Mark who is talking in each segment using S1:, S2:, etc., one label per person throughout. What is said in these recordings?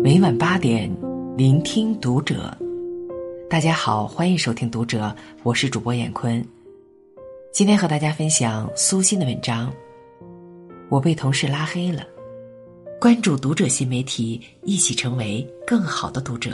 S1: 每晚八点，聆听读者。大家好，欢迎收听《读者》，我是主播闫坤。今天和大家分享苏欣的文章。我被同事拉黑了。关注《读者》新媒体，一起成为更好的读者。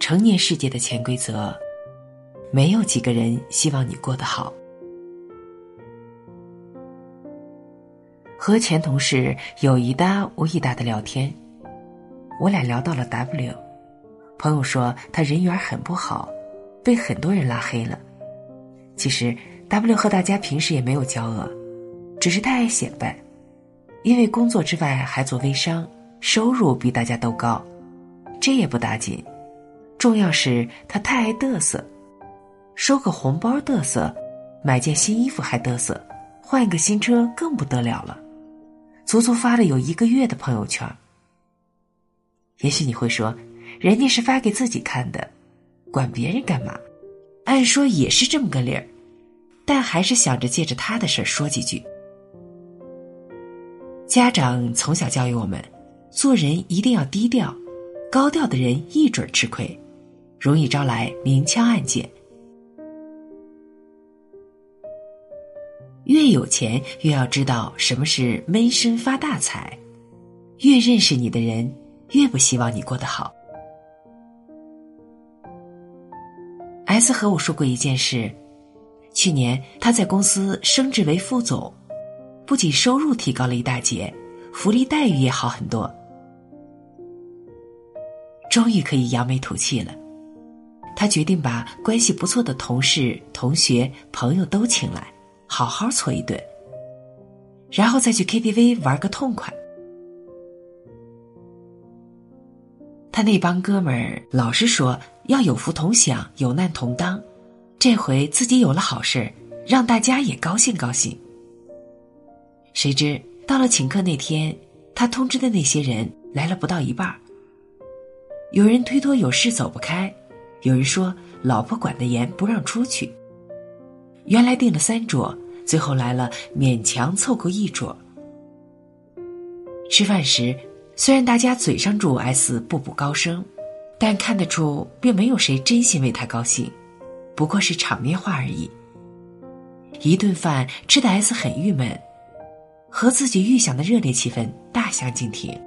S1: 成年世界的潜规则，没有几个人希望你过得好。和前同事有一搭无一搭的聊天，我俩聊到了 W，朋友说他人缘很不好，被很多人拉黑了。其实 W 和大家平时也没有交恶，只是太爱显摆，因为工作之外还做微商，收入比大家都高，这也不打紧。重要是他太爱嘚瑟，收个红包嘚瑟，买件新衣服还嘚瑟，换一个新车更不得了了，足足发了有一个月的朋友圈。也许你会说，人家是发给自己看的，管别人干嘛？按说也是这么个理儿，但还是想着借着他的事儿说几句。家长从小教育我们，做人一定要低调，高调的人一准吃亏。容易招来明枪暗箭。越有钱，越要知道什么是闷声发大财。越认识你的人，越不希望你过得好。S 和我说过一件事：去年他在公司升职为副总，不仅收入提高了一大截，福利待遇也好很多，终于可以扬眉吐气了。他决定把关系不错的同事、同学、朋友都请来，好好搓一顿，然后再去 KTV 玩个痛快。他那帮哥们儿老是说要有福同享、有难同当，这回自己有了好事，让大家也高兴高兴。谁知到了请客那天，他通知的那些人来了不到一半儿有人推脱有事走不开。有人说，老婆管得严，不让出去。原来订了三桌，最后来了，勉强凑够一桌。吃饭时，虽然大家嘴上祝 S 步步高升，但看得出并没有谁真心为他高兴，不过是场面话而已。一顿饭吃的 S 很郁闷，和自己预想的热烈气氛大相径庭。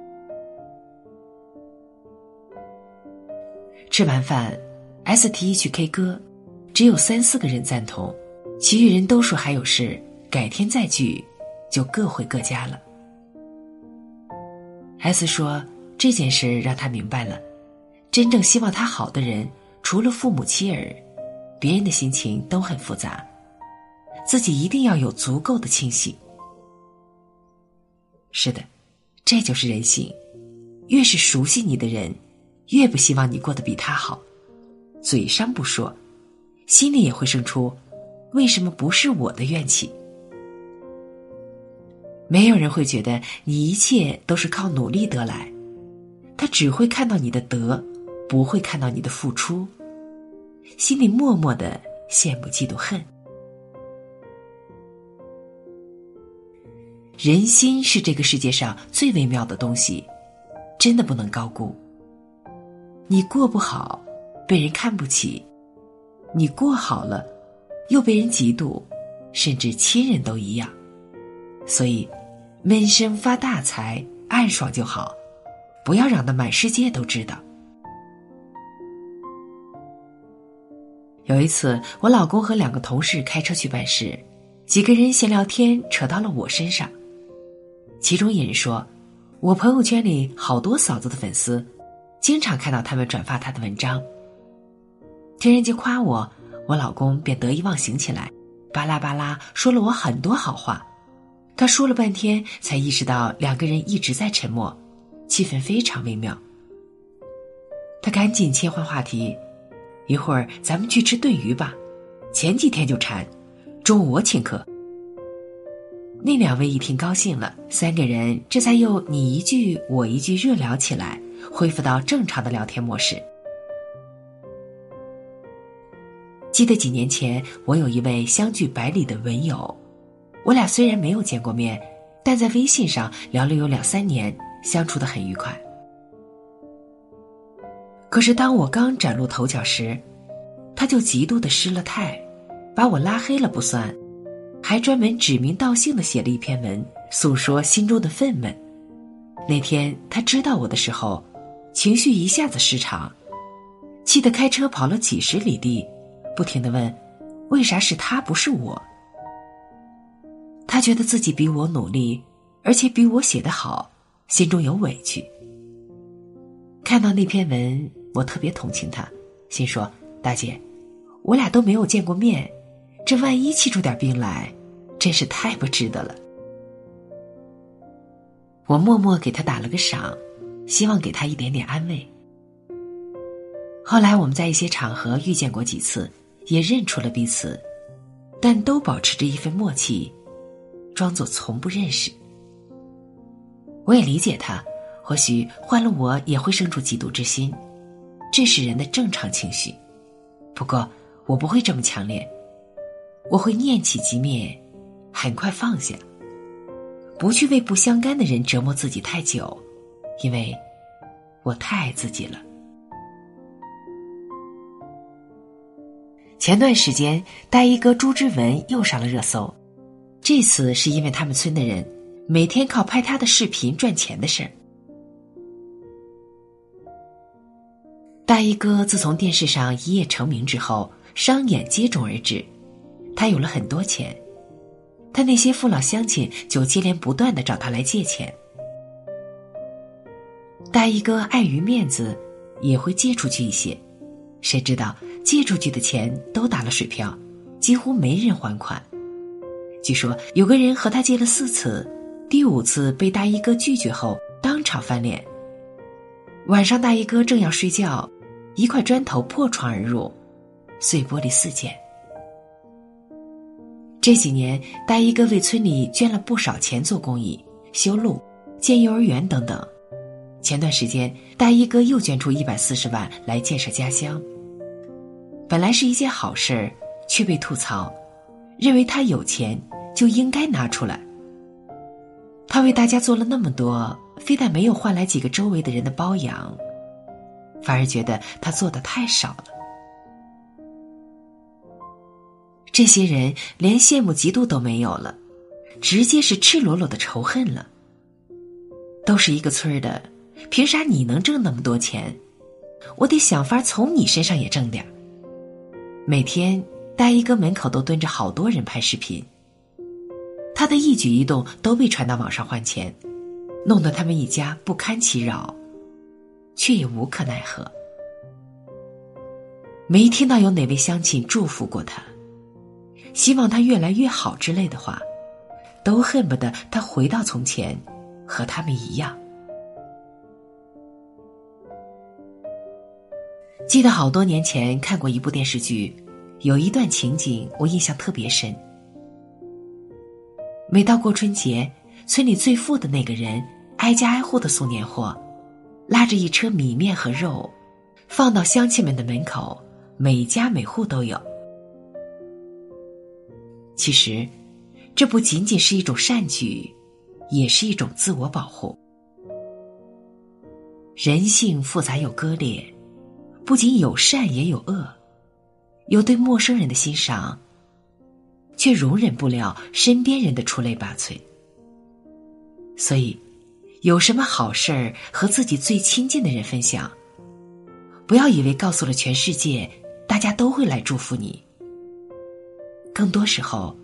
S1: 吃完饭。S 提议去 K 歌，只有三四个人赞同，其余人都说还有事，改天再聚，就各回各家了。S 说这件事让他明白了，真正希望他好的人，除了父母妻儿，别人的心情都很复杂，自己一定要有足够的清醒。是的，这就是人性，越是熟悉你的人，越不希望你过得比他好。嘴上不说，心里也会生出“为什么不是我的”怨气。没有人会觉得你一切都是靠努力得来，他只会看到你的得，不会看到你的付出，心里默默的羡慕、嫉妒、恨。人心是这个世界上最微妙的东西，真的不能高估。你过不好。被人看不起，你过好了，又被人嫉妒，甚至亲人都一样。所以，闷声发大财，暗爽就好，不要让得满世界都知道。有一次，我老公和两个同事开车去办事，几个人闲聊天，扯到了我身上。其中一人说：“我朋友圈里好多嫂子的粉丝，经常看到他们转发他的文章。”听人家夸我，我老公便得意忘形起来，巴拉巴拉说了我很多好话。他说了半天，才意识到两个人一直在沉默，气氛非常微妙。他赶紧切换话题：“一会儿咱们去吃炖鱼吧，前几天就馋，中午我请客。”那两位一听高兴了，三个人这才又你一句我一句热聊起来，恢复到正常的聊天模式。记得几年前，我有一位相距百里的文友，我俩虽然没有见过面，但在微信上聊了有两三年，相处的很愉快。可是当我刚崭露头角时，他就极度的失了态，把我拉黑了不算，还专门指名道姓的写了一篇文，诉说心中的愤懑。那天他知道我的时候，情绪一下子失常，气得开车跑了几十里地，不停的问：“为啥是他不是我？”他觉得自己比我努力，而且比我写的好，心中有委屈。看到那篇文，我特别同情他，心说：“大姐，我俩都没有见过面，这万一气出点病来，真是太不值得了。”我默默给他打了个赏，希望给他一点点安慰。后来我们在一些场合遇见过几次，也认出了彼此，但都保持着一份默契，装作从不认识。我也理解他，或许换了我也会生出嫉妒之心，这是人的正常情绪。不过我不会这么强烈，我会念起即灭，很快放下。不去为不相干的人折磨自己太久，因为我太爱自己了。前段时间，大衣哥朱之文又上了热搜，这次是因为他们村的人每天靠拍他的视频赚钱的事儿。大衣哥自从电视上一夜成名之后，商演接踵而至，他有了很多钱。他那些父老乡亲就接连不断的找他来借钱，大衣哥碍于面子，也会借出去一些，谁知道借出去的钱都打了水漂，几乎没人还款。据说有个人和他借了四次，第五次被大衣哥拒绝后当场翻脸。晚上大衣哥正要睡觉，一块砖头破窗而入，碎玻璃四溅。这几年，大衣哥为村里捐了不少钱做公益、修路、建幼儿园等等。前段时间，大衣哥又捐出一百四十万来建设家乡。本来是一件好事，却被吐槽，认为他有钱就应该拿出来。他为大家做了那么多，非但没有换来几个周围的人的包养，反而觉得他做的太少了。这些人连羡慕嫉妒都没有了，直接是赤裸裸的仇恨了。都是一个村儿的，凭啥你能挣那么多钱？我得想法从你身上也挣点儿每天大衣哥门口都蹲着好多人拍视频，他的一举一动都被传到网上换钱，弄得他们一家不堪其扰，却也无可奈何。没听到有哪位乡亲祝福过他。希望他越来越好之类的话，都恨不得他回到从前，和他们一样。记得好多年前看过一部电视剧，有一段情景我印象特别深。每到过春节，村里最富的那个人挨家挨户的送年货，拉着一车米面和肉，放到乡亲们的门口，每家每户都有。其实，这不仅仅是一种善举，也是一种自我保护。人性复杂又割裂，不仅有善也有恶，有对陌生人的欣赏，却容忍不了身边人的出类拔萃。所以，有什么好事儿和自己最亲近的人分享，不要以为告诉了全世界，大家都会来祝福你。更多时候，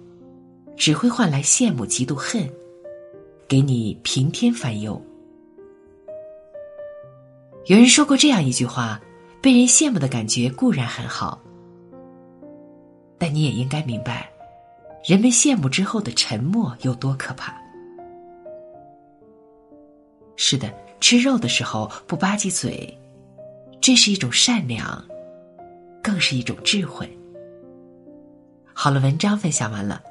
S1: 只会换来羡慕、嫉妒、恨，给你平添烦忧。有人说过这样一句话：“被人羡慕的感觉固然很好，但你也应该明白，人们羡慕之后的沉默有多可怕。”是的，吃肉的时候不吧唧嘴，这是一种善良，更是一种智慧。好了，文章分享完了。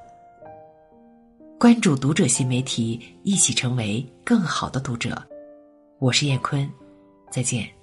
S1: 关注读者新媒体，一起成为更好的读者。我是燕坤，再见。